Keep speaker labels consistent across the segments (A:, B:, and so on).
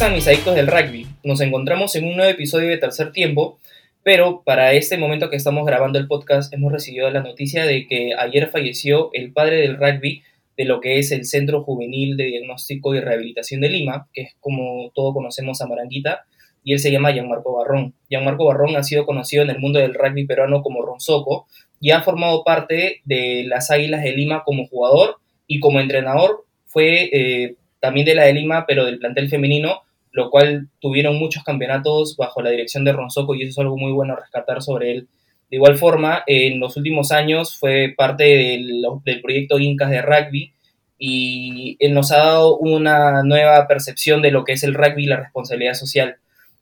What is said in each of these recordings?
A: ¿Cómo están mis adictos del rugby? Nos encontramos en un nuevo episodio de Tercer Tiempo, pero para este momento que estamos grabando el podcast hemos recibido la noticia de que ayer falleció el padre del rugby de lo que es el Centro Juvenil de Diagnóstico y Rehabilitación de Lima, que es como todos conocemos a Maranguita, y él se llama Gianmarco Barrón. Gianmarco Barrón ha sido conocido en el mundo del rugby peruano como Ronzoco y ha formado parte de las Águilas de Lima como jugador y como entrenador fue eh, también de la de Lima, pero del plantel femenino, lo cual tuvieron muchos campeonatos bajo la dirección de Ronzoco y eso es algo muy bueno rescatar sobre él. De igual forma, en los últimos años fue parte del, del proyecto Incas de rugby y él nos ha dado una nueva percepción de lo que es el rugby y la responsabilidad social.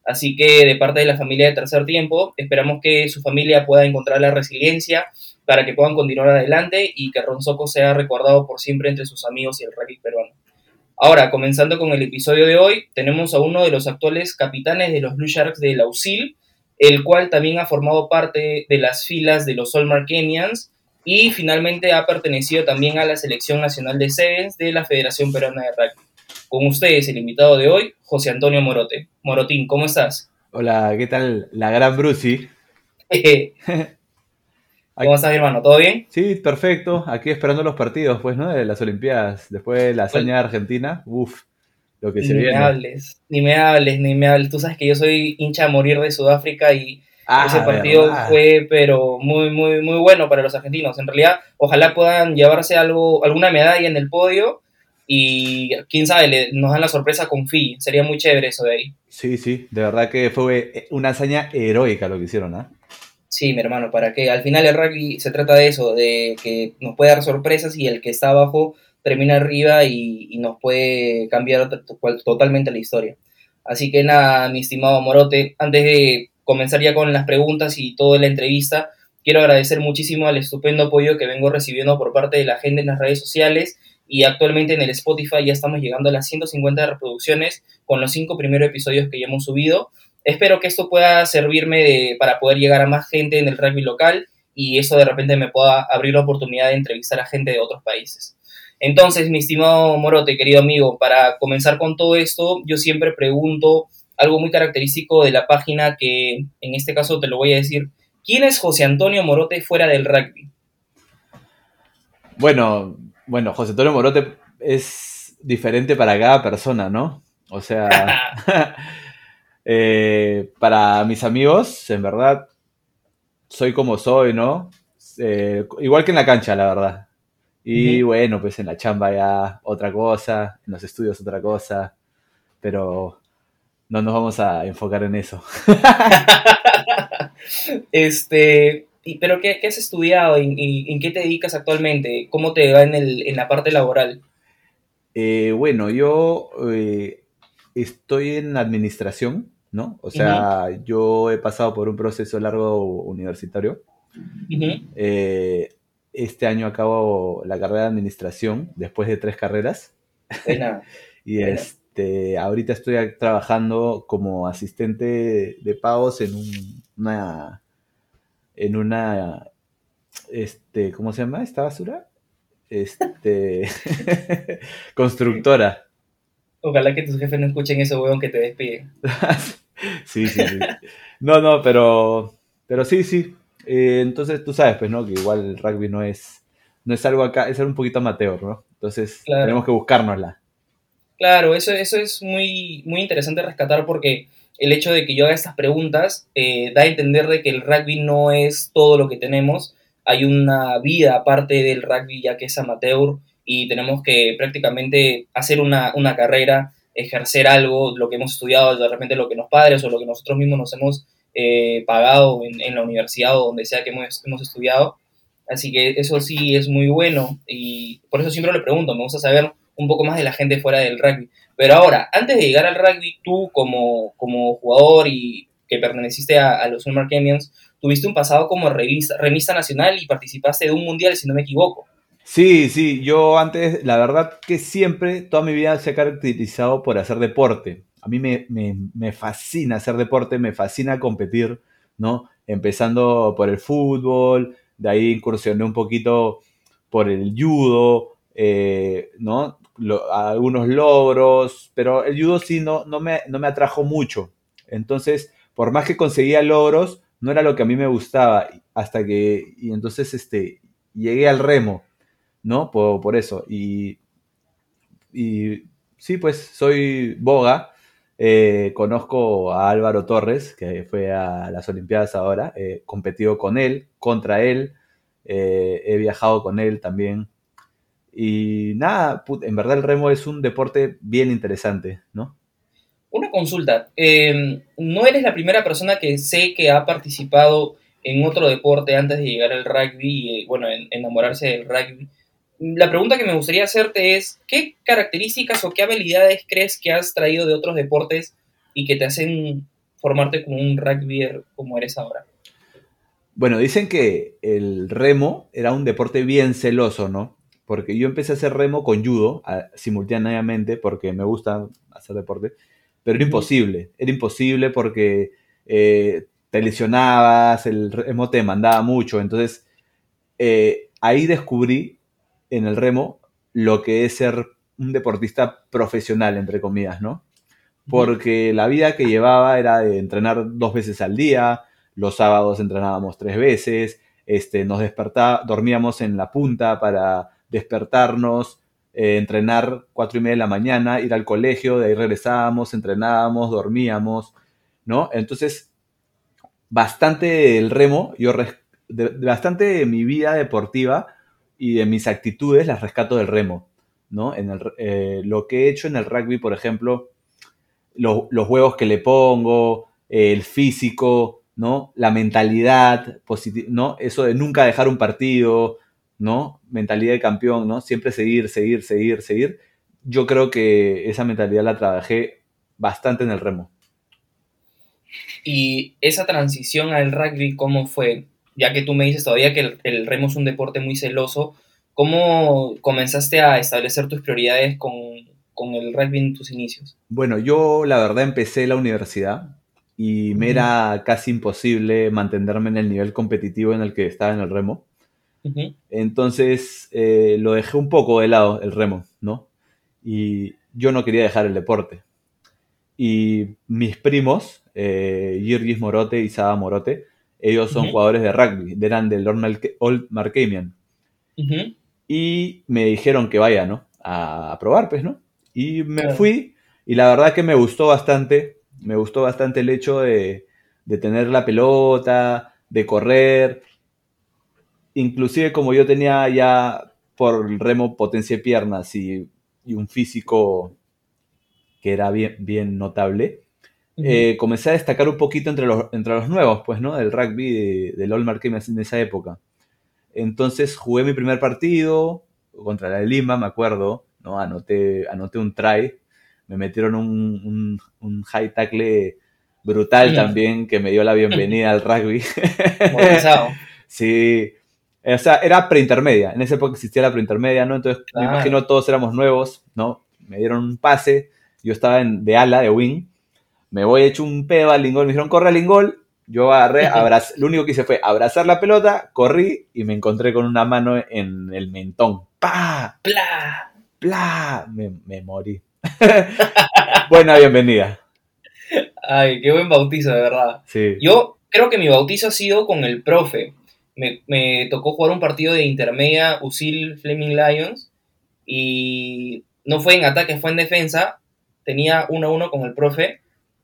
A: Así que de parte de la familia de Tercer Tiempo, esperamos que su familia pueda encontrar la resiliencia para que puedan continuar adelante y que Ronzoco sea recordado por siempre entre sus amigos y el rugby peruano. Ahora, comenzando con el episodio de hoy, tenemos a uno de los actuales capitanes de los Blue Sharks de Lausil, el cual también ha formado parte de las filas de los Solmar Kenyans y finalmente ha pertenecido también a la selección nacional de Sevens de la Federación Peruana de Rugby. Con ustedes, el invitado de hoy, José Antonio Morote. Morotín, ¿cómo estás?
B: Hola, ¿qué tal? La gran Brucey.
A: ¿Cómo estás, hermano? ¿Todo bien?
B: Sí, perfecto. Aquí esperando los partidos, pues, ¿no? De las Olimpiadas. Después de la hazaña de Argentina, uff, lo que se
A: ni
B: viene.
A: me hables, ni me hables, ni me hables. Tú sabes que yo soy hincha a morir de Sudáfrica y
B: Ah,
A: ese partido
B: verdad.
A: fue, pero muy, muy, muy bueno para los argentinos. En realidad, ojalá puedan llevarse algo, alguna medalla en el podio y quién sabe, le- nos dan la sorpresa con Fiji. Sería muy chévere eso de ahí.
B: Sí, sí, de verdad que fue una hazaña heroica lo que hicieron, ¿ah?
A: Sí, mi hermano, para que al final el rugby se trata de eso, de que nos puede dar sorpresas y el que está abajo termina arriba y, nos puede cambiar to- to- totalmente la historia. Así que nada, mi estimado Morote, antes de comenzar ya con las preguntas y toda la entrevista, quiero agradecer muchísimo el estupendo apoyo que vengo recibiendo por parte de la gente en las redes sociales y actualmente en el Spotify ya estamos llegando a las 150 reproducciones con los cinco primeros episodios que ya hemos subido. Espero que esto pueda servirme de- para poder llegar a más gente en el rugby local y eso de repente me pueda abrir la oportunidad de entrevistar a gente de otros países. Entonces, mi estimado Morote, querido amigo, para comenzar con todo esto, yo siempre pregunto algo muy característico de la página que en este caso te lo voy a decir. ¿Quién es José Antonio Morote fuera del rugby?
B: Bueno, bueno, José Antonio Morote es diferente para cada persona, ¿no? O sea, eh, para mis amigos, en verdad, soy como soy, ¿no? Eh, igual que en la cancha, la verdad. Y bueno, pues en la chamba ya otra cosa, en los estudios otra cosa, pero no nos vamos a enfocar en eso.
A: este, y- ¿Pero qué, qué has estudiado? ¿En, en- en qué te dedicas actualmente? ¿Cómo te va en, el, en la parte laboral?
B: Eh, bueno, yo eh, estoy en administración, ¿no? O sea, yo he pasado por un proceso largo universitario. Eh, este año acabo la carrera de administración después de tres carreras.
A: Buena.
B: Y este, ahorita estoy trabajando como asistente de pagos en un- una, en una, este, ¿cómo se llama esta basura? Este, constructora.
A: Ojalá que tus jefes no escuchen eso, weón, que te despiden.
B: Sí, sí, sí. No, no, pero, pero sí, sí. Eh, entonces tú sabes, pues, ¿no? Que igual el rugby no es, no es algo acá, es algo un poquito amateur, ¿no? Entonces
A: Claro.
B: tenemos que buscárnosla.
A: Claro, eso, eso es muy, muy interesante rescatar porque el hecho de que yo haga estas preguntas eh, da a entender de que el rugby no es todo lo que tenemos. Hay una vida aparte del rugby ya que es amateur y tenemos que prácticamente hacer una, una carrera, ejercer algo, lo que hemos estudiado, de repente lo que los padres o lo que nosotros mismos nos hemos eh, pagado en, en la universidad o donde sea que hemos, hemos estudiado. Así que eso sí es muy bueno y por eso siempre le pregunto, me gusta saber un poco más de la gente fuera del rugby. Pero ahora, antes de llegar al rugby, tú como, como jugador y que perteneciste a, los Ulmer Kenyans, tuviste un pasado como revista, remista nacional y participaste de un mundial, si no me equivoco.
B: Sí, sí, yo antes, la verdad que siempre, toda mi vida se ha caracterizado por hacer deporte. A mí me, me, fascina hacer deporte, me fascina competir, ¿no? Empezando por el fútbol, de ahí incursioné un poquito por el judo, eh, ¿no? algunos logros, pero el judo sí no, no, me, no me atrajo mucho. Entonces, por más que conseguía logros, no era lo que a mí me gustaba hasta que, y entonces este, llegué al remo, ¿no? Por, eso. Y, y sí, pues soy boga. Eh, conozco a Álvaro Torres, que fue a las Olimpiadas ahora. He competido con él, contra él. Eh, he viajado con él también. Y nada, en verdad el remo es un deporte bien interesante, ¿no?
A: Una consulta. Eh, no eres la primera persona que sé que ha participado en otro deporte antes de llegar al rugby bueno, en, enamorarse del rugby. La pregunta que me gustaría hacerte es, ¿qué características o qué habilidades crees que has traído de otros deportes y que te hacen formarte como un rugbyer como eres ahora?
B: Bueno, dicen que el remo era un deporte bien celoso, ¿no? Porque yo empecé a hacer remo con judo simultáneamente porque me gusta hacer deporte, pero era imposible, era imposible porque eh, te lesionabas, el remo te demandaba mucho, entonces eh, ahí descubrí en el remo lo que es ser un deportista profesional, entre comillas, ¿no? Porque la vida que llevaba era de entrenar dos veces al día, los sábados entrenábamos tres veces, este, nos despertaba, dormíamos en la punta para despertarnos, eh, entrenar cuatro y media de la mañana, ir al colegio, de ahí regresábamos, entrenábamos, dormíamos, ¿no? Entonces, bastante el remo, yo bastante de mi vida deportiva y de mis actitudes las rescato del remo, ¿no? En el, eh, lo que he hecho en el rugby, por ejemplo, los juegos que le pongo, el físico, ¿no? La mentalidad ¿no? Eso de nunca dejar un partido, ¿no? Mentalidad de campeón, ¿no? Siempre seguir, seguir, seguir, seguir. Yo creo que esa mentalidad la trabajé bastante en el remo.
A: Y esa transición al rugby, ¿cómo fue? Ya que tú me dices todavía que el, remo es un deporte muy celoso, ¿cómo comenzaste a establecer tus prioridades con, el rugby en tus inicios?
B: Bueno, yo la verdad empecé la universidad y me era casi imposible mantenerme en el nivel competitivo en el que estaba en el remo. Entonces eh, lo dejé un poco de lado el remo, ¿no? Y yo no quería dejar el deporte. Y mis primos, eh, Morote y Saba Morote, ellos son jugadores de rugby, eran del Old Markamian. Y me dijeron que vaya, ¿no? A, probar, pues, ¿no? Y me fui y la verdad que me gustó bastante, me gustó bastante el hecho de, tener la pelota, de correr. Inclusive como yo tenía ya por el remo potencia de piernas y, y un físico que era bien, bien notable, eh, comencé a destacar un poquito entre los, entre los nuevos, pues, ¿no? Del rugby, del All Marquem en esa época. Entonces jugué mi primer partido contra la de Lima, me acuerdo, ¿no? Anoté, anoté un try, me metieron un, un, high tackle brutal también que me dio la bienvenida al rugby. sí, o sea, era preintermedia, en esa época existía la preintermedia, ¿no? Entonces me imagino todos éramos nuevos, ¿no? Me dieron un pase, yo estaba en, de ala, de wing, me voy hecho un pedo al lingol, me dijeron, corre al lingol, yo agarré, abraz, lo único que hice fue abrazar la pelota, corrí y me encontré con una mano en el mentón. ¡Pa! ¡Pla! ¡Pla! Me, me morí. Buena bienvenida.
A: Ay, qué buen bautizo, de verdad. Sí. Yo creo que mi bautizo ha sido con el profe. Me, me tocó jugar un partido de intermedia USIL Flaming Lions y no fue en ataque, fue en defensa. Tenía uno a uno con el profe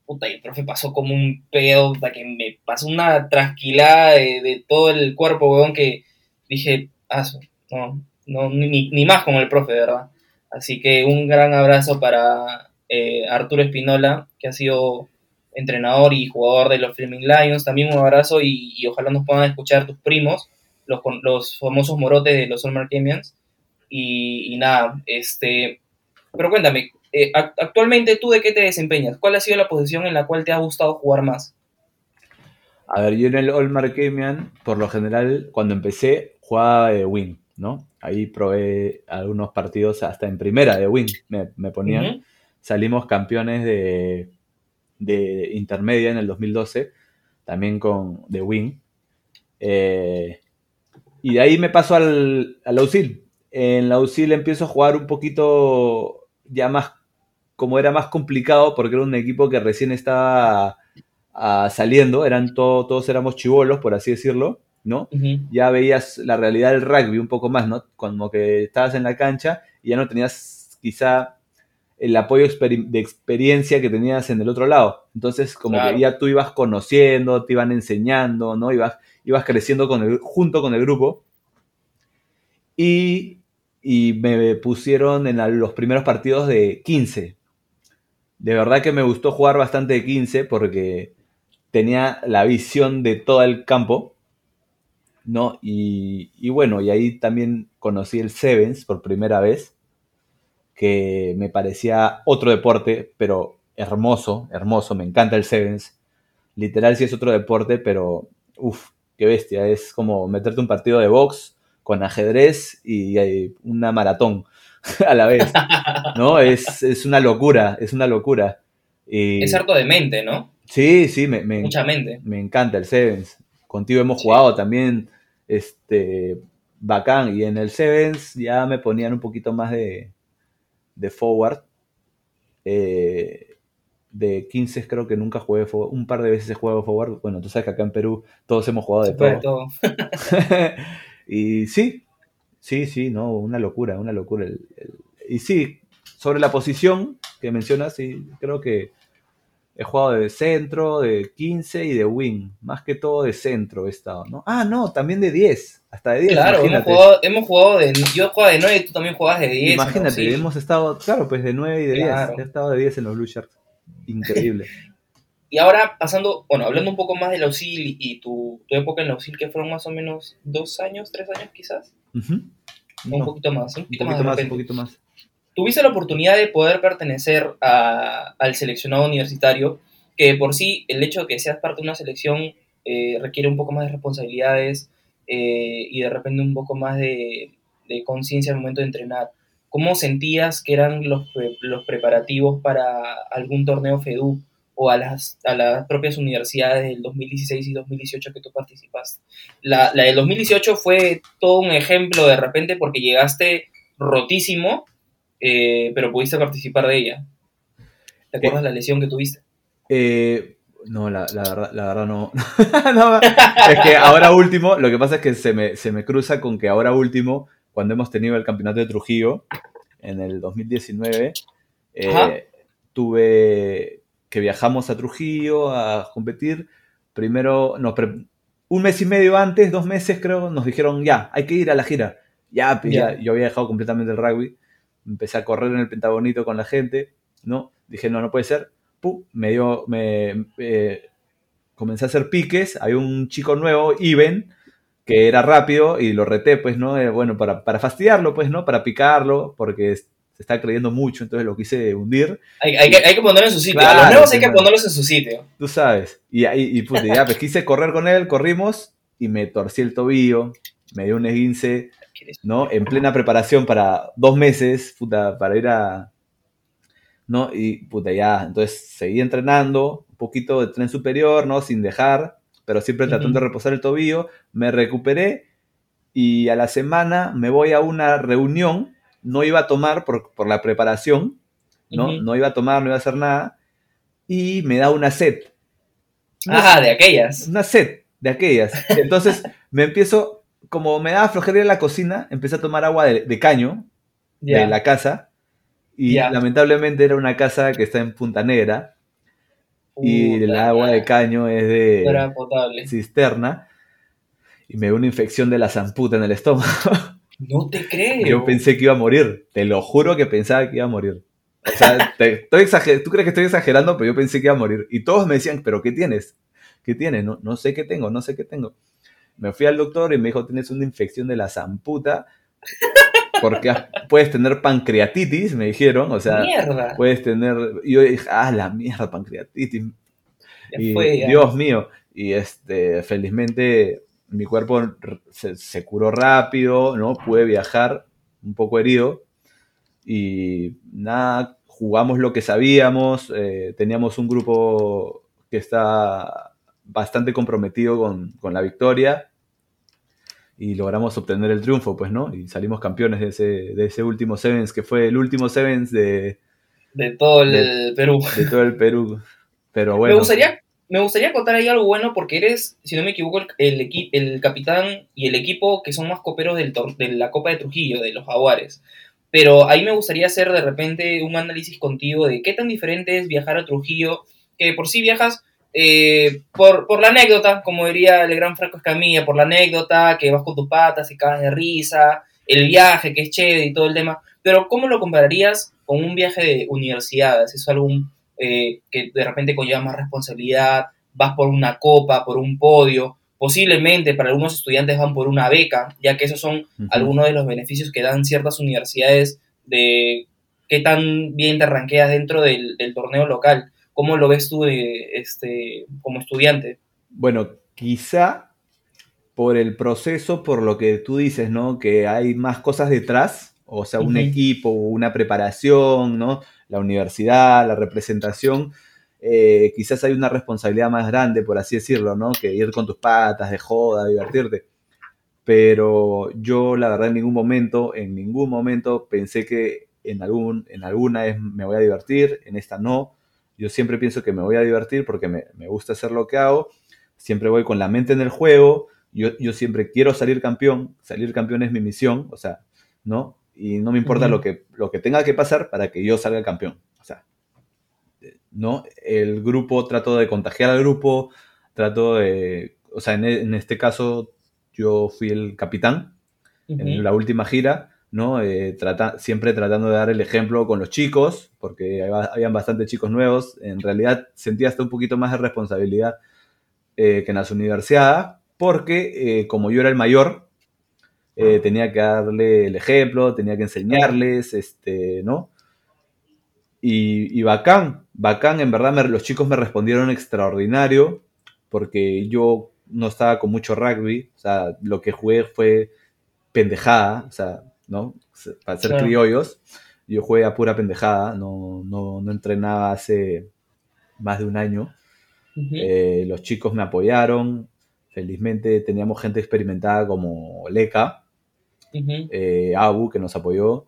A: puta, y el profe pasó como un pedo, que me pasó una trasquilada de, todo el cuerpo, weón, que dije, ah, no, no ni, más como el profe, verdad. Así que un gran abrazo para eh, Arturo Espinola, que ha sido entrenador y jugador de los Flaming Lions. También un abrazo y, ojalá nos puedan escuchar tus primos, los, los famosos morotes de los All y nada, este... Pero cuéntame, eh, actualmente, ¿tú de qué te desempeñas? ¿Cuál ha sido la posición en la cual te ha gustado jugar más?
B: A ver, yo en el All Markemian, por lo general, cuando empecé, jugaba de wing, ¿no? Ahí probé algunos partidos hasta en primera de wing, me, ponían. Salimos campeones de, intermedia en el 2012, también con de wing. Eh, y de ahí me paso al, al En la UCIL empiezo a jugar un poquito ya más, como era más complicado, porque era un equipo que recién estaba ah, saliendo, eran todo- todos éramos chivolos, por así decirlo, ¿no? Ya veías la realidad del rugby un poco más, ¿no? Como que estabas en la cancha y ya no tenías quizá el apoyo de experiencia que tenías en el otro lado. Entonces, como
A: Claro.
B: que ya tú ibas conociendo, te iban enseñando, ¿no? Ibas, ibas creciendo con el, junto con el grupo. Y, y me pusieron en la- los primeros partidos de 15. De verdad que me gustó jugar bastante de 15 porque tenía la visión de todo el campo, ¿no? Y, y bueno, y ahí también conocí el Sevens por primera vez, que me parecía otro deporte, pero hermoso, hermoso, me encanta el Sevens. Literal sí es otro deporte, pero uff, qué bestia, es como meterte un partido de box con ajedrez y, eh, una maratón a la vez, ¿no? Es, es una locura, es una locura. Y-
A: Es harto de mente, ¿no?
B: Sí, sí, me, me,
A: Mucha mente.
B: me encanta el Sevens. Contigo hemos
A: Sí.
B: jugado también, este, bacán. Y en el Sevens ya me ponían un poquito más de, de forward. Eh, de 15 creo que nunca jugué forward. Un par de veces he jugado forward. Bueno, tú sabes que acá en Perú todos hemos jugado de todo. y sí, sí, sí, no, una locura, una locura. El- el- y sí, sobre la posición que mencionas, sí, creo que he jugado de centro, de 15 y de wing. Más que todo de centro he estado, ¿no? Ah, no, también de 10. Hasta de 10,
A: Claro, hemos jugado, hemos jugado de. Yo jugaba de 9 y tú también jugabas de 10.
B: Imagínate,
A: ¿no? Sí.
B: hemos estado, claro, pues de 9 y de
A: Claro.
B: 10. He estado de 10 en los Blue Sharks. Increíble.
A: Y ahora pasando, bueno, hablando un poco más de la UCIL y, tu, tu época en la UCIL, que fueron más o menos dos años, tres años quizás. Un poquito más, un
B: un
A: poquito, más.
B: más, un poquito más.
A: Tuviste la oportunidad de poder pertenecer a- al seleccionado universitario, que por sí el hecho de que seas parte de una selección eh, requiere un poco más de responsabilidades eh, y de repente un poco más de, de conciencia al momento de entrenar. ¿Cómo sentías que eran los, los preparativos para algún torneo FEDU o a las, a las propias universidades del 2016 y 2018 que tú participaste? La, la del 2018 fue todo un ejemplo de repente porque llegaste rotísimo eh, pero pudiste participar de ella. ¿Te acuerdas la lesión que tuviste?
B: Eh, no, la, la verdad, la verdad no. No, Es que ahora último, lo que pasa es que se me, se me cruza con que ahora último, cuando hemos tenido el campeonato de Trujillo, en el 2019, eh, tuve que viajamos a Trujillo a competir. Primero, nos pre- un mes y medio antes, dos meses creo, nos dijeron, ya, hay que ir a la gira. Ya, pues, ya,
A: Ya.
B: yo había dejado completamente el rugby. Empecé a correr en el Pentagonito con la gente, ¿no? Dije, no, no puede ser. Pum, me dio, me, eh, comencé a hacer piques. Había un chico nuevo, Iben, que era rápido y lo reté, pues, ¿no? Eh, bueno, para, para fastidiarlo, pues, ¿no? Para picarlo, porque es- se está creyendo mucho, entonces lo quise hundir.
A: Hay, hay que, hay que ponerlo en su sitio. a los nuevos hay que ponerlos en su sitio.
B: Tú sabes. Y ahí, y, puta, ya, pues quise correr con él, corrimos y me torcí el tobillo, me dio un esguince, ¿no? En plena preparación para dos meses, puta, para ir a. ¿No? Y, puta, ya. Entonces seguí entrenando, un poquito de tren superior, ¿no? Sin dejar, pero siempre tratando de reposar el tobillo. Me recuperé y a la semana me voy a una reunión. No iba a tomar por, por la preparación, ¿no? No iba a tomar, no iba a hacer nada. Y me da una sed. Una
A: Ah, de aquellas.
B: una sed de aquellas. Entonces me empiezo, como me daba flojera a la cocina, empecé a tomar agua de, de caño de la casa. Y lamentablemente era una casa que está en Punta Negra. Y el agua de caño es de cisterna. Y me dio una infección de la zamputa en el estómago.
A: No te creo.
B: Yo pensé que iba a morir. Te lo juro que pensaba que iba a morir. O sea, te- estoy exager- tú crees que estoy exagerando, pero yo pensé que iba a morir. Y todos me decían, ¿pero qué tienes? ¿Qué tienes? No, no sé qué tengo, no sé qué tengo. Me fui al doctor y me dijo, tienes una infección de la zamputa. Porque puedes tener pancreatitis, me dijeron. O sea,
A: Mierda.
B: puedes tener... Y yo dije, ah, la mierda, pancreatitis.
A: Ya
B: Y,
A: fue, ya.
B: Dios mío. Y este, felizmente mi cuerpo se curó rápido, ¿no? Pude viajar un poco herido. Y nada, jugamos lo que sabíamos. eh, teníamos un grupo que está bastante comprometido con, con la victoria. y logramos obtener el triunfo, pues, ¿no? Y salimos campeones de ese, de ese último Sevens, que fue el último Sevens de...
A: De todo el Perú.
B: De todo el Perú. Pero bueno.
A: Me gustaría, me gustaría contar ahí algo bueno porque eres, si no me equivoco, el, el, el capitán y el equipo que son más coperos del, de la Copa de Trujillo, de los Jaguares. Pero ahí me gustaría hacer de repente un análisis contigo de qué tan diferente es viajar a Trujillo, que por sí viajas eh, por, la anécdota, como diría el gran Franco Escamilla, por la anécdota, que vas con tus patas y cagas de risa, el viaje, que es chévere y todo el tema, pero ¿cómo lo compararías con un viaje de universidad? ¿Es algo eh, que de repente conlleva más responsabilidad? ¿Vas por una copa, por un podio? Posiblemente para algunos estudiantes van por una beca, ya que esos son algunos de los beneficios que dan ciertas universidades de qué tan bien te ranqueas dentro del, del torneo local. ¿Cómo lo ves tú este, como estudiante?
B: Bueno, quizá por el proceso, por lo que tú dices, ¿no? Que hay más cosas detrás, o sea, un equipo, una preparación, ¿no? La universidad, la representación. Eh, quizás hay una responsabilidad más grande, por así decirlo, ¿no? Que ir con tus patas, de joda, divertirte. Pero yo, la verdad, en ningún momento, en ningún momento pensé que en, algún, en alguna vez me voy a divertir, en esta no yo siempre pienso que me voy a divertir porque me, gusta hacer lo que hago. Siempre voy con la mente en el juego. Yo, yo, siempre quiero salir campeón. Salir campeón es mi misión. O sea, ¿no? Y no me importa lo, que, lo que tenga que pasar para que yo salga campeón. O sea, ¿no? El grupo, trato de contagiar al grupo. Trato de. O sea, en, este caso, yo fui el capitán en la última gira ¿no? Eh, trata, siempre tratando de dar el ejemplo con los chicos, porque habían bastantes chicos nuevos. En realidad sentía hasta un poquito más de responsabilidad eh, que en las universidades, porque eh, como yo era el mayor, tenía que darle el ejemplo, tenía que enseñarles, este, ¿no? Y, bacán, bacán, en verdad los chicos me respondieron extraordinario, porque yo no estaba con mucho rugby, o sea, lo que jugué fue pendejada, o sea, ¿no? Para ser criollos. Yo jugué a pura pendejada, no, no, no entrenaba hace más de un año. Eh, los chicos me apoyaron, felizmente teníamos gente experimentada como Leca, eh, Abu, que nos apoyó,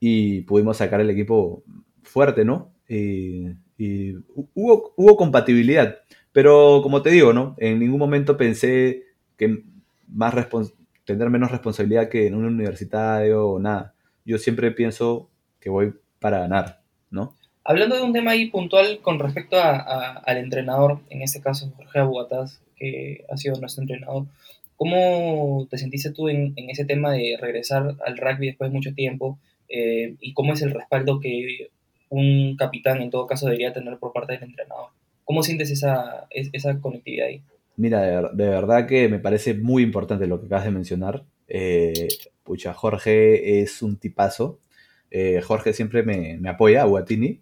B: y pudimos sacar el equipo fuerte, ¿no? Y, hubo, hubo, compatibilidad, pero como te digo, ¿no? En ningún momento pensé que más tener menos responsabilidad que en un universitario o nada. Yo siempre pienso que voy para ganar, ¿no?
A: Hablando de un tema ahí puntual con respecto al entrenador, en este caso Jorge Abugataz, que ha sido nuestro entrenador, ¿cómo te sentiste tú en, ese tema de regresar al rugby después de mucho tiempo? Eh, ¿Y cómo es el respaldo que un capitán en todo caso debería tener por parte del entrenador? ¿Cómo sientes esa, conectividad ahí?
B: Mira, de, verdad que me parece muy importante lo que acabas de mencionar. Eh, pucha, Jorge es un tipazo. Eh, Jorge siempre me, apoya, a Guatini.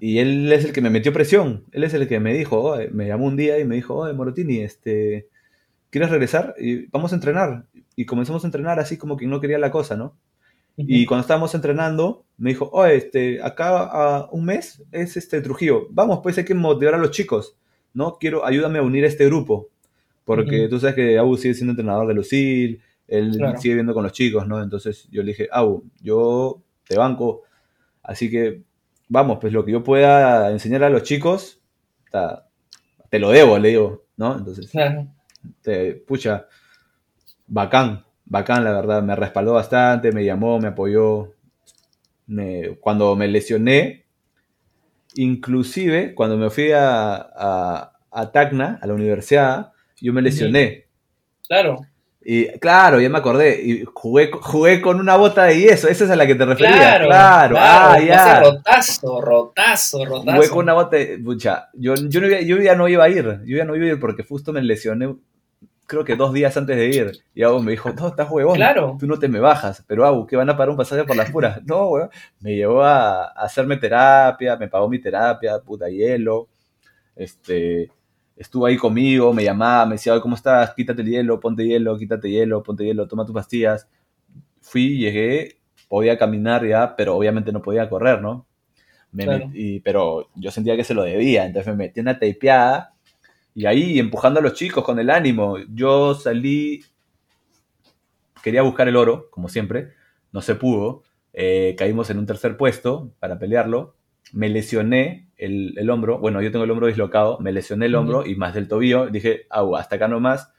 B: Y él es el que me metió presión. Él es el que me dijo, me llamó un día y me dijo, oye, Morotini, este, ¿quieres regresar? Y vamos a entrenar. Y comenzamos a entrenar así como que no quería la cosa, ¿no? Y cuando estábamos entrenando, me dijo, oye, este, acá a un mes es este Trujillo. Vamos, pues hay que motivar a los chicos. ¿no? Quiero, ayúdame a unir este grupo, porque tú sabes que Abu sigue siendo entrenador de Lucil, él sigue viendo con los chicos, ¿no? Entonces yo le dije, Abu, yo te banco, así que vamos, pues lo que yo pueda enseñar a los chicos, te lo debo, le digo, ¿no? Entonces, te, pucha, bacán, bacán, la verdad, me respaldó bastante, me llamó, me apoyó. Me, cuando me lesioné, Inclusive, cuando me fui a, a, Tacna, a la universidad, yo me lesioné.
A: Claro.
B: Y claro, ya me acordé. Y jugué, jugué con una bota de yeso. Esa es a la que te refería. Claro,
A: Ah, ya. Rotazo, rotazo, rotazo.
B: Jugué con una bota de. Pucha, yo, yo, yo, ya no iba a ir. Yo ya no iba a ir porque justo me lesioné creo que dos días antes de ir. Y Abu me dijo, no, estás huevón.
A: Claro.
B: Tú no te me bajas. Pero Abu, ¿qué van a pagar un pasaje por las puras? no, weón. Me llevó a, hacerme terapia, me pagó mi terapia, puta hielo. Este, estuvo ahí conmigo, me llamaba, me decía, ¿cómo estás? Quítate el hielo, ponte hielo, quítate hielo, ponte hielo, toma tus pastillas. Fui, llegué, podía caminar ya, pero obviamente no podía correr, ¿no? Me y, pero yo sentía que se lo debía, entonces me metí una tapeada y ahí empujando a los chicos con el ánimo. Yo salí, quería buscar el oro, como siempre, no se pudo. Eh, caímos en un tercer puesto para pelearlo. Me lesioné el, hombro, bueno, yo tengo el hombro dislocado, me lesioné el hombro y más del tobillo. Dije, agua, hasta acá nomás.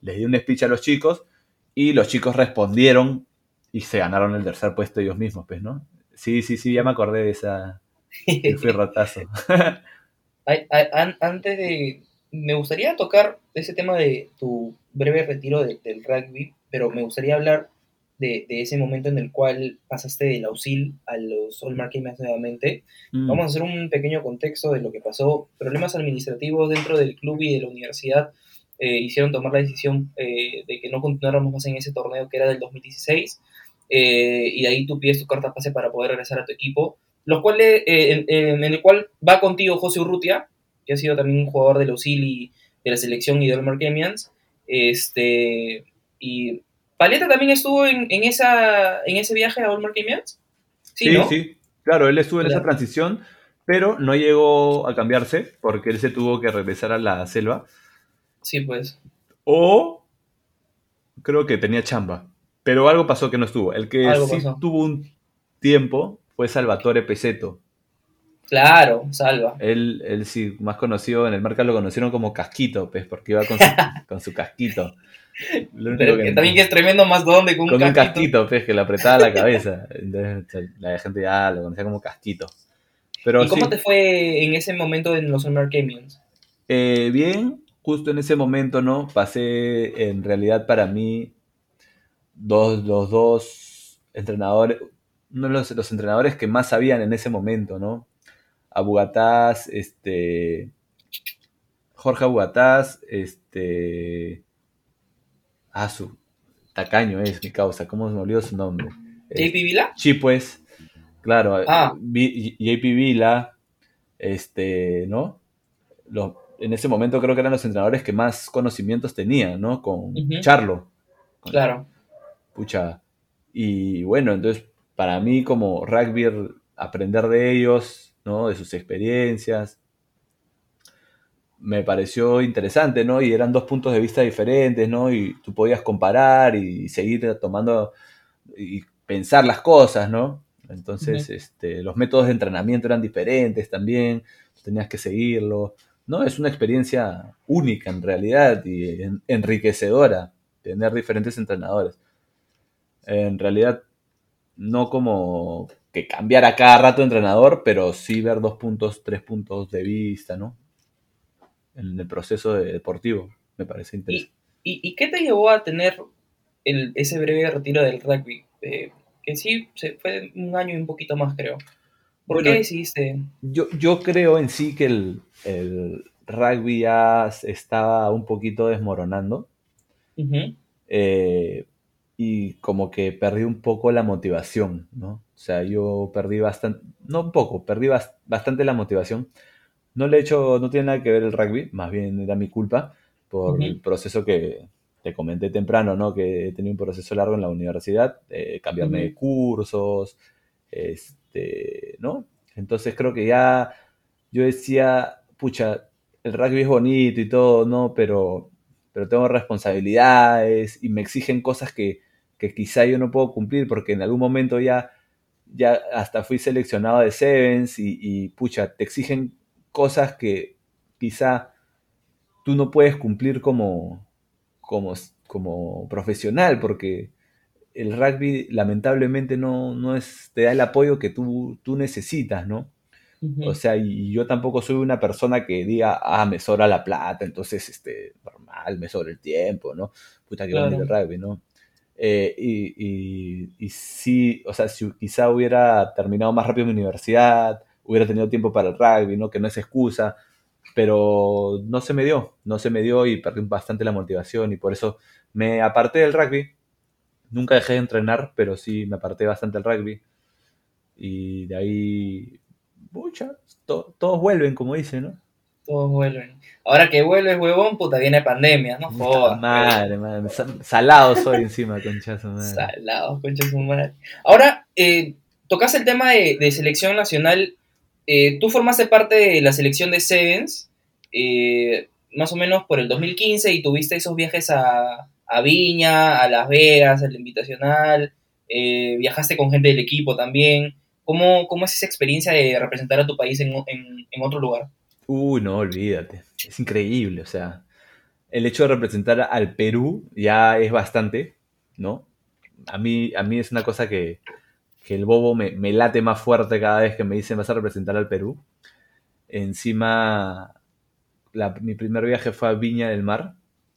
B: Les di un speech a los chicos y los chicos respondieron y se ganaron el tercer puesto ellos mismos, pues, ¿no? Sí, sí, sí, ya me acordé de esa. Fui ratazo.
A: Antes de. Me gustaría tocar ese tema de tu breve retiro del rugby, pero me gustaría hablar de, ese momento en el cual pasaste del auxil a los All Market nuevamente. Mm. Vamos a hacer un pequeño contexto de lo que pasó. Problemas administrativos dentro del club y de la universidad eh, hicieron tomar la decisión eh, de que no continuáramos más en ese torneo que era del 2016. Eh, y de ahí tú pides tu carta pase para poder regresar a tu equipo, los cuales, en, el cual va contigo José Urrutia, que ha sido también un jugador del auxil y de la selección y de Olmar Kemians. Este, y Paleta también estuvo en, esa, en ese viaje a Olmar Kemians.
B: Sí, sí, claro, él estuvo en esa transición, pero no llegó a cambiarse porque él se tuvo que regresar a la selva.
A: Sí, pues.
B: O creo que tenía chamba. Pero algo pasó que no estuvo. El que sí tuvo un tiempo fue Salvatore Peseto.
A: Claro, Salva.
B: Él, él sí, más conocido en el mercado lo conocieron como Casquito, pues, porque iba con su, casquito.
A: Pero que, también que es tremendo más donde
B: con un con un casquito, pues, que le apretaba la cabeza. Entonces la gente ya lo conocía como Casquito.
A: Pero, ¿Y cómo te fue en ese momento en los Summer Camions?
B: Eh, bien, justo en ese momento, ¿no? Pasé en realidad para mí dos, los dos entrenadores, uno de los, entrenadores que más sabían en ese momento, ¿no? Abugataz, este. Jorge Abugataz, este. Ah, su. Tacaño es mi causa, ¿cómo se me olvidó su nombre?
A: ¿JP Vila?
B: Sí, pues. Claro, ah. JP Vila, este, ¿no? Los, en ese momento creo que eran los entrenadores que más conocimientos tenían, ¿no? Con Charlo.
A: claro.
B: Pucha. Y bueno, entonces para mí como rugby aprender de ellos, ¿no? De sus experiencias, me pareció interesante, ¿no? Y eran dos puntos de vista diferentes, ¿no? Y tú podías comparar y seguir tomando y pensar las cosas, ¿no? Entonces, este, los métodos de entrenamiento eran diferentes también, tenías que seguirlo. ¿no? Es una experiencia única en realidad y enriquecedora tener diferentes entrenadores. En realidad, no como que cambiar cada rato de entrenador, pero sí ver dos puntos, tres puntos de vista, ¿no? En el proceso deportivo, me parece interesante.
A: ¿Y, qué te llevó a tener ese breve retiro del rugby? Eh, que sí, se fue un año y un poquito más, creo. ¿Por qué decidiste?
B: Yo, yo creo en sí que el, el rugby ya estaba un poquito desmoronando. Eh, y como que perdí un poco la motivación, ¿no? O sea, yo perdí bastante, no un poco, perdí bastante la motivación. No le he hecho, no tiene nada que ver el rugby, más bien era mi culpa por el proceso que te comenté temprano, ¿no? Que he tenido un proceso largo en la universidad, cambiarme de cursos, este, ¿no? Entonces creo que ya yo decía, pucha, el rugby es bonito y todo, ¿no? Pero, pero tengo responsabilidades y me exigen cosas que, quizá yo no puedo cumplir porque en algún momento ya, ya hasta fui seleccionado de Sevens y, pucha, te exigen cosas que quizá tú no puedes cumplir como, como, como profesional porque el rugby lamentablemente no, no es, te da el apoyo que tú, tú necesitas, ¿no? O sea, y yo tampoco soy una persona que diga, ah, me sobra la plata, entonces, este, normal, me sobra el tiempo, ¿no? Puta que claro. el rugby, ¿no? Eh, y, y, sí, o sea, si quizá hubiera terminado más rápido mi universidad, hubiera tenido tiempo para el rugby, ¿no? Que no es excusa, pero no se me dio, no se me dio y perdí bastante la motivación y por eso me aparté del rugby. Nunca dejé de entrenar, pero sí me aparté bastante del rugby. Y de ahí pucha, todos vuelven, como dicen, ¿no?
A: Todos vuelven. Ahora que vuelves, huevón, puta, viene pandemia, no jodas.
B: Madre, madre, salado soy encima, conchazo, madre.
A: Salado, conchazo, madre. Ahora, eh, tocas el tema de, selección nacional. Eh, tú formaste parte de la selección de Sevens. Eh, más o menos por el 2015 y tuviste esos viajes a, Viña, a Las Vegas, al Invitacional, eh, viajaste con gente del equipo también. ¿Cómo, ¿Cómo, es esa experiencia de representar a tu país en, en, en, otro lugar?
B: Uy, no, olvídate. Es increíble, o sea, el hecho de representar al Perú ya es bastante, ¿no? A mí, a mí es una cosa que, que el bobo me, me, late más fuerte cada vez que me dicen vas a representar al Perú. Encima, la, mi primer viaje fue a Viña del Mar,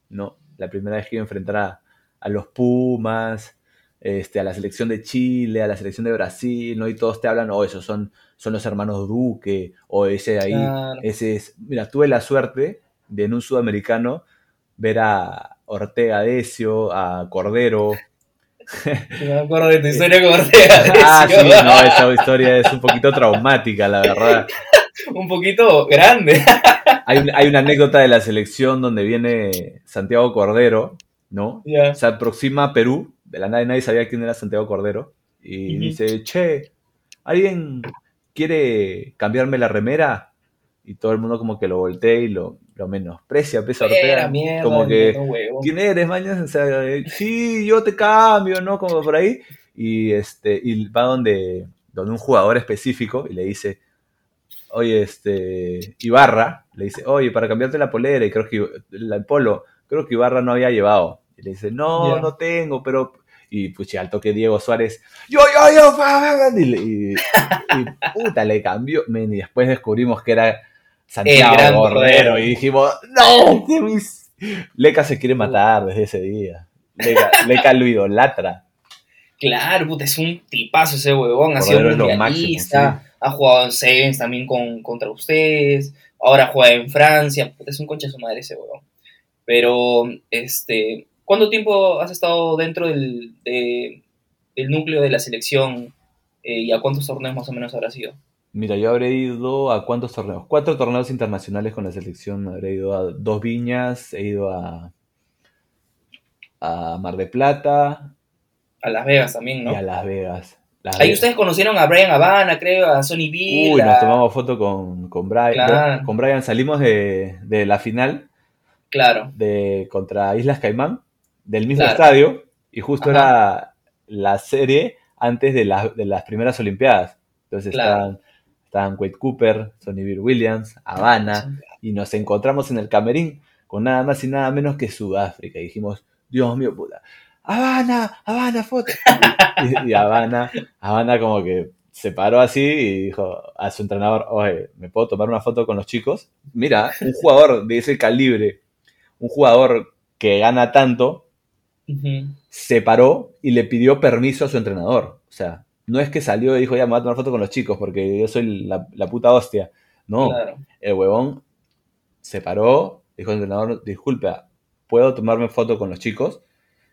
B: ¿no? La primera vez que iba a enfrentar a, a los Pumas, este, a la selección de Chile, a la selección de Brasil, ¿no? Y todos te hablan, oh, esos son, son los hermanos Duque, o ese de ahí, claro. ese es... Mira, tuve la suerte de en un sudamericano ver a Ortega Decio, a Cordero.
A: Me acuerdo de tu historia Decio.
B: Ah, sí, no, esa historia es un poquito traumática, la verdad.
A: un poquito grande.
B: hay, hay, una anécdota de la selección donde viene Santiago Cordero, ¿no?
A: Yeah.
B: Se aproxima a Perú, de la nada nadie sabía quién era Santiago Cordero, y uh -huh. dice, che, ¿alguien quiere cambiarme la remera? Y todo el mundo como que lo voltea y lo, lo menosprecia, pesa Ortega.
A: Mierda,
B: como que,
A: no,
B: ¿quién eres, mañana? O sea, sí, yo te cambio, ¿no? Como por ahí. Y, este, y va donde, donde un jugador específico y le dice, oye, este, Ibarra, le dice, oye, para cambiarte la polera y creo que el polo, creo que Ibarra no había llevado. Y le dice, no, yeah. no tengo, pero... Y pucha, al toque Diego Suárez, yo, yo, yo, y, y, y puta, le cambió. Y después descubrimos que era Santiago Cordero y dijimos, no. Leca se quiere matar desde ese día. Leca, Leca lo idolatra.
A: Claro, puta, es un tipazo ese huevón, ha sido mundialista, sí. ha jugado en Sevens también con, contra ustedes, ahora juega en Francia, puta, es un concha de su madre ese huevón. Pero, este, ¿cuánto tiempo has estado dentro del, de, del núcleo de la selección eh, y a cuántos torneos más o menos habrás ido?
B: Mira, yo habré ido a cuántos torneos? Cuatro torneos internacionales con la selección. Habré ido a dos viñas, he ido a, a Mar de Plata.
A: A Las Vegas también, ¿no?
B: Y a Las Vegas. Las
A: Ahí
B: Vegas.
A: ustedes conocieron a Brian Habana, creo, a Sonny Bill.
B: Uy,
A: a...
B: nos tomamos foto con, con Brian.
A: Claro.
B: Con Brian salimos de, de la final.
A: Claro.
B: De, contra Islas Caimán, del mismo
A: Claro.
B: estadio. Y justo
A: Ajá.
B: era la serie antes de, la- de las primeras Olimpiadas. Entonces
A: Claro.
B: estaban, estaban Wade Cooper, Sonny Bill Williams, Habana. y nos encontramos en el camerín con nada más y nada menos que Sudáfrica. Y dijimos, Dios mío, puta, Habana, Habana, foto. y, y Habana, Habana como que se paró así y dijo a su entrenador, oye, ¿me puedo tomar una foto con los chicos? Mira, un jugador de ese calibre, un jugador que gana tanto, se paró y le pidió permiso a su entrenador. O sea, no es que salió y dijo, ya me voy a tomar foto con los chicos porque yo soy la, la puta hostia. No,
A: Claro.
B: el huevón se paró, dijo al entrenador, disculpa, ¿puedo tomarme foto con los chicos?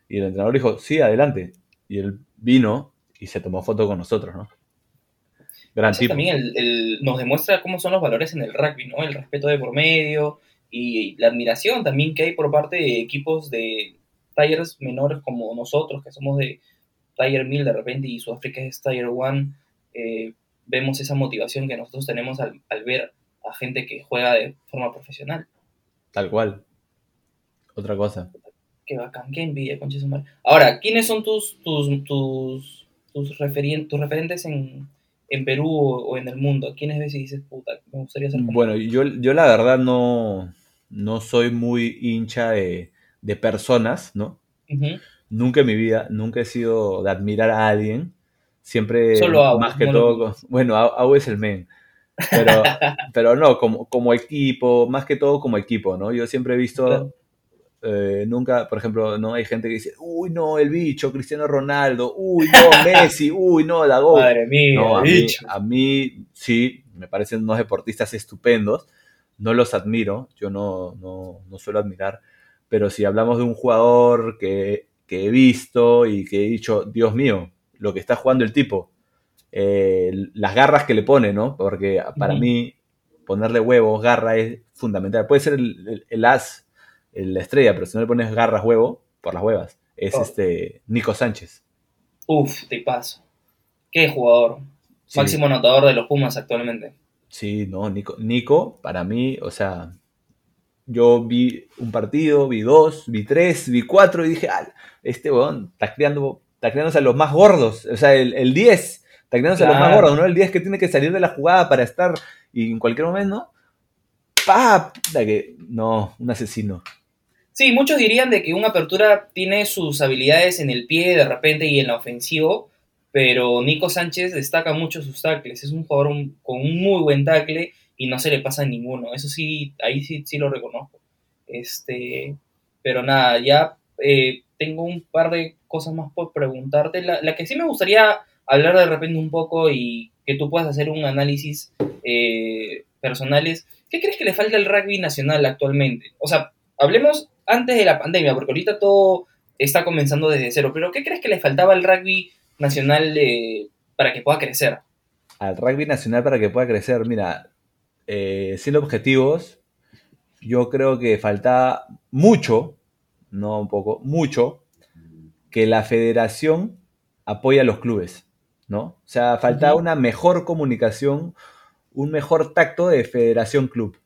B: Y el entrenador dijo, sí, adelante. Y él vino y se tomó foto con nosotros, ¿no? Gran
A: Eso
B: tipo.
A: también el- el- nos demuestra cómo son los valores en el rugby, ¿no? El respeto de por medio y la admiración también que hay por parte de equipos de tallers menores como nosotros, que somos de Tiger 1000 de repente y Sudáfrica es Tiger 1. eh, vemos esa motivación que nosotros tenemos al, al ver a gente que juega de forma profesional.
B: Tal cual. Otra cosa.
A: Qué bacán, qué envidia, concha de su madre. Ahora, ¿quiénes son tus, tus, tus, tus, referien- tus referentes en, en Perú o, o en el mundo? ¿A quiénes ves y dices, puta, me gustaría ser
B: Bueno, yo, yo la verdad no, no soy muy hincha de, de personas, ¿no?
A: Ujú.
B: Nunca en mi vida, nunca he sido de admirar a alguien. Siempre,
A: Solo Au,
B: más que
A: no
B: todo, bueno, Au, es el men. Pero, pero no, como, como equipo, más que todo como equipo, ¿no? Yo siempre he visto,
A: Claro.
B: eh, nunca, por ejemplo, no hay gente que dice, uy, no, el bicho, Cristiano Ronaldo, uy, no, Messi, uy, no, la.
A: Madre mía,
B: No, a mí,
A: bicho.
B: a mí sí, me parecen unos deportistas estupendos. No los admiro, yo no, no, no suelo admirar. Pero si hablamos de un jugador que, que he visto y que he dicho, Dios mío, lo que está jugando el tipo, eh, las garras que le pone, ¿no? Porque para mí ponerle huevos, garra es fundamental. Puede ser el, el- el as, el- la estrella, pero si no le pones garras, huevo, por las huevas, es
A: Oh.
B: este Nico Sánchez.
A: Uf, te paso. Qué jugador.
B: Sí.
A: Máximo anotador de los Pumas actualmente.
B: Sí, no, Nico, Nico, para mí, o sea, yo vi un partido, vi dos, vi tres, vi cuatro y dije, ah, este weón está creando, está a los más gordos, o sea, el, el 10, está creándose a los más gordos, ¿no? El 10 que tiene que salir de la jugada para estar y en cualquier momento, ¡pa! que, no, un asesino.
A: Sí, muchos dirían de que una apertura tiene sus habilidades en el pie de repente y en la ofensivo, pero Nico Sánchez destaca mucho sus tackles, es un jugador con un muy buen tackle y no se le pasa a ninguno, eso sí, ahí sí, sí lo reconozco. Este, pero nada, ya eh, tengo un par de cosas más por preguntarte. La, que sí me gustaría hablar de repente un poco y que tú puedas hacer un análisis eh, personal es, ¿qué crees que le falta al rugby nacional actualmente? O sea, hablemos antes de la pandemia, porque ahorita todo está comenzando desde cero, pero ¿qué crees que le faltaba al rugby nacional eh, para que pueda crecer?
B: Al rugby nacional para que pueda crecer, mira, eh, siendo objetivos, yo creo que falta mucho, no un poco, mucho, que la federación apoye a los clubes, ¿no? O sea, falta una mejor comunicación, un mejor tacto de federación-club,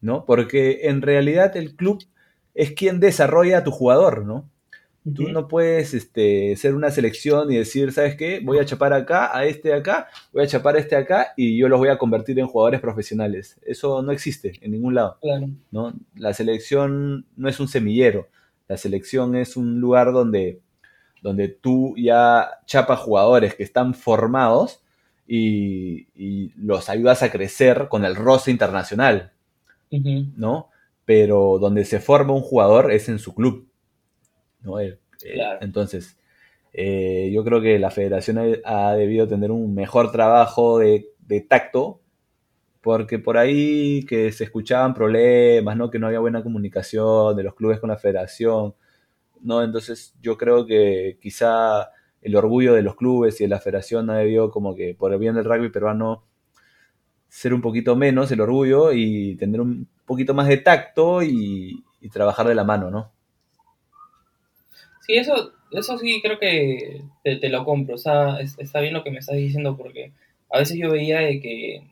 B: ¿no? Porque en realidad el club es quien desarrolla a tu jugador, ¿no? Tú no puedes este, ser una selección y decir, ¿sabes qué? Voy a chapar acá, a este de acá, voy a chapar a este de acá y yo los voy a convertir en jugadores profesionales. Eso no existe en ningún lado. ¿no? La selección no es un semillero. La selección es un lugar donde, donde tú ya chapas jugadores que están formados y, los ayudas a crecer con el roce internacional. ¿no? Pero donde se forma un jugador es en su club. Eh, eh, entonces, eh, yo creo que la federación ha, debido tener un mejor trabajo de, tacto, porque por ahí que se escuchaban problemas, ¿no? que no había buena comunicación de los clubes con la federación. ¿no? Entonces yo creo que quizá el orgullo de los clubes y de la federación ha debido como que por el bien del rugby peruano ser un poquito menos el orgullo y tener un poquito más de tacto y, y trabajar de la mano, ¿no?
A: Sí, eso, eso sí creo que te, lo compro. O sea, está bien lo que me estás diciendo porque a veces yo veía de que eh,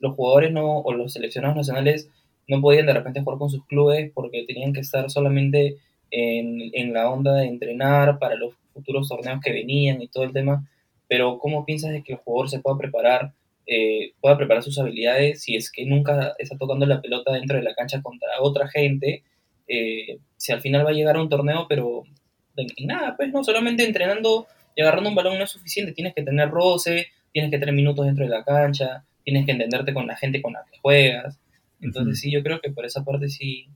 A: los jugadores no, o los seleccionados nacionales no podían de repente jugar con sus clubes porque tenían que estar solamente en, la onda de entrenar para los futuros torneos que venían y todo el tema. Pero ¿cómo piensas de que el jugador se pueda preparar, eh, pueda preparar sus habilidades si es que nunca está tocando la pelota dentro de la cancha contra otra gente? Eh, si al final va a llegar a un torneo, pero en nada, pues no, solamente entrenando y agarrando un balón no es suficiente, tienes que tener roce, tienes que tener minutos dentro de la cancha, tienes que entenderte con la gente con la que juegas. Entonces sí, yo creo que por esa parte sí,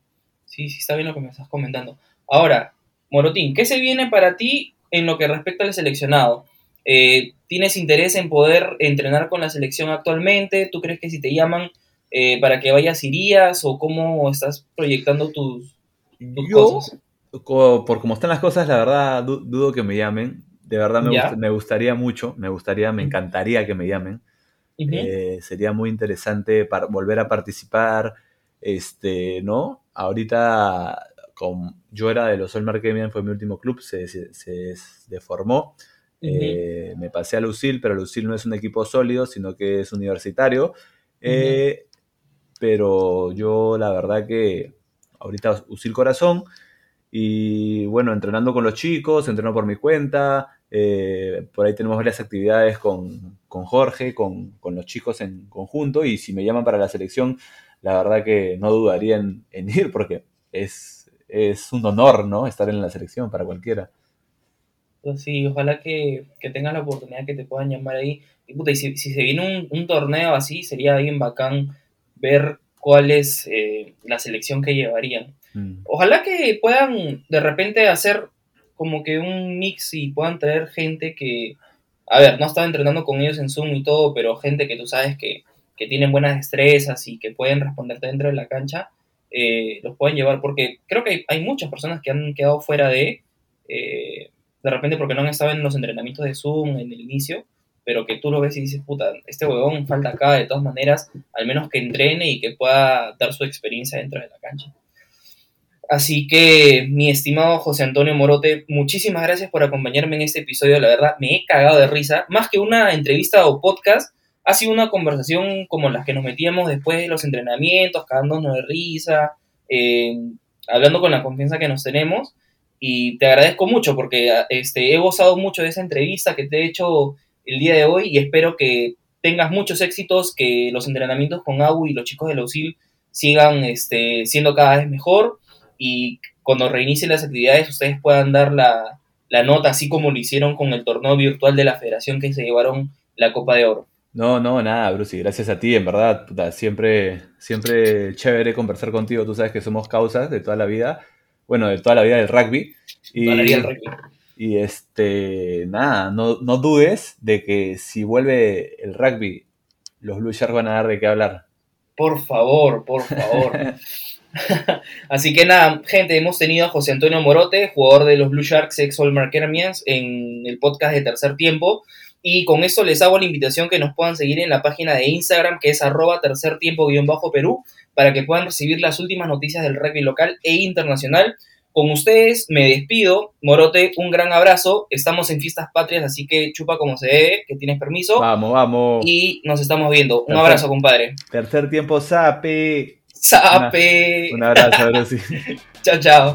A: sí, sí está bien lo que me estás comentando. Ahora, Morotín, ¿qué se viene para ti en lo que respecta al seleccionado? Eh, ¿Tienes interés en poder entrenar con la selección actualmente? ¿Tú crees que si te llaman eh, para que vayas irías o cómo estás proyectando tus,
B: cosas? Por como están las cosas, la verdad dudo que me llamen. De verdad me, gustaría mucho, me gustaría, me encantaría que me llamen. Eh, sería muy interesante para volver a participar. Este, ¿no? Ahorita, con, yo era de los Sol Marquemian, fue mi último club, se, se, deformó. Eh, me pasé a Lucil, pero Lucil no es un equipo sólido, sino que es universitario. Eh, pero yo, la verdad que ahorita Lucil Corazón y bueno, entrenando con los chicos, entreno por mi cuenta. Eh, por ahí tenemos varias actividades con, Jorge, con, los chicos en conjunto. Y si me llaman para la selección, la verdad que no dudaría en, ir porque es, es, un honor, ¿no? Estar en la selección para cualquiera.
A: Pues sí, ojalá que, que tengas la oportunidad que te puedan llamar ahí. Y, si, se viene un, torneo así, sería bien bacán ver cuál es eh, la selección que llevarían. Mm. Ojalá que puedan de repente hacer como que un mix y puedan traer gente que, a ver, no estaba entrenando con ellos en Zoom y todo, pero gente que tú sabes que, tienen buenas destrezas y que pueden responderte dentro de la cancha, eh, los pueden llevar, porque creo que hay, muchas personas que han quedado fuera de, eh, de repente porque no han estado en los entrenamientos de Zoom en el inicio, pero que tú lo ves y dices, puta, este huevón falta acá de todas maneras, al menos que entrene y que pueda dar su experiencia dentro de la cancha. Así que, mi estimado José Antonio Morote, muchísimas gracias por acompañarme en este episodio. La verdad, me he cagado de risa. Más que una entrevista o podcast, ha sido una conversación como las que nos metíamos después de los entrenamientos, cagándonos de risa, eh, hablando con la confianza que nos tenemos. Y te agradezco mucho porque este, he gozado mucho de esa entrevista que te he hecho el día de hoy y espero que tengas muchos éxitos, que los entrenamientos con AU y los chicos de la sigan este, siendo cada vez mejor y cuando reinicien las actividades ustedes puedan dar la, la nota, así como lo hicieron con el torneo virtual de la federación que se llevaron la Copa de Oro.
B: No, no, nada, Bruce, gracias a ti, en verdad, siempre, siempre chévere conversar contigo, tú sabes que somos causas de toda la vida, bueno, de toda la vida del rugby. Y,
A: toda la vida del rugby.
B: Y este, nada, no, no dudes de que si vuelve el rugby, los Blue Sharks van a dar de qué hablar.
A: Por favor, por favor. Así que nada, gente, hemos tenido a José Antonio Morote, jugador de los Blue Sharks, ex All Marquermians, en el podcast de Tercer Tiempo. Y con eso les hago la invitación que nos puedan seguir en la página de Instagram, que es arroba tercer tiempo-perú, para que puedan recibir las últimas noticias del rugby local e internacional. Con ustedes me despido. Morote, un gran abrazo. Estamos en Fiestas Patrias, así que chupa como se debe, que tienes permiso.
B: Vamos, vamos.
A: Y nos estamos viendo. Un abrazo, compadre.
B: Tercer tiempo, Sape.
A: Sape.
B: un abrazo, Brusi.
A: chao, chao.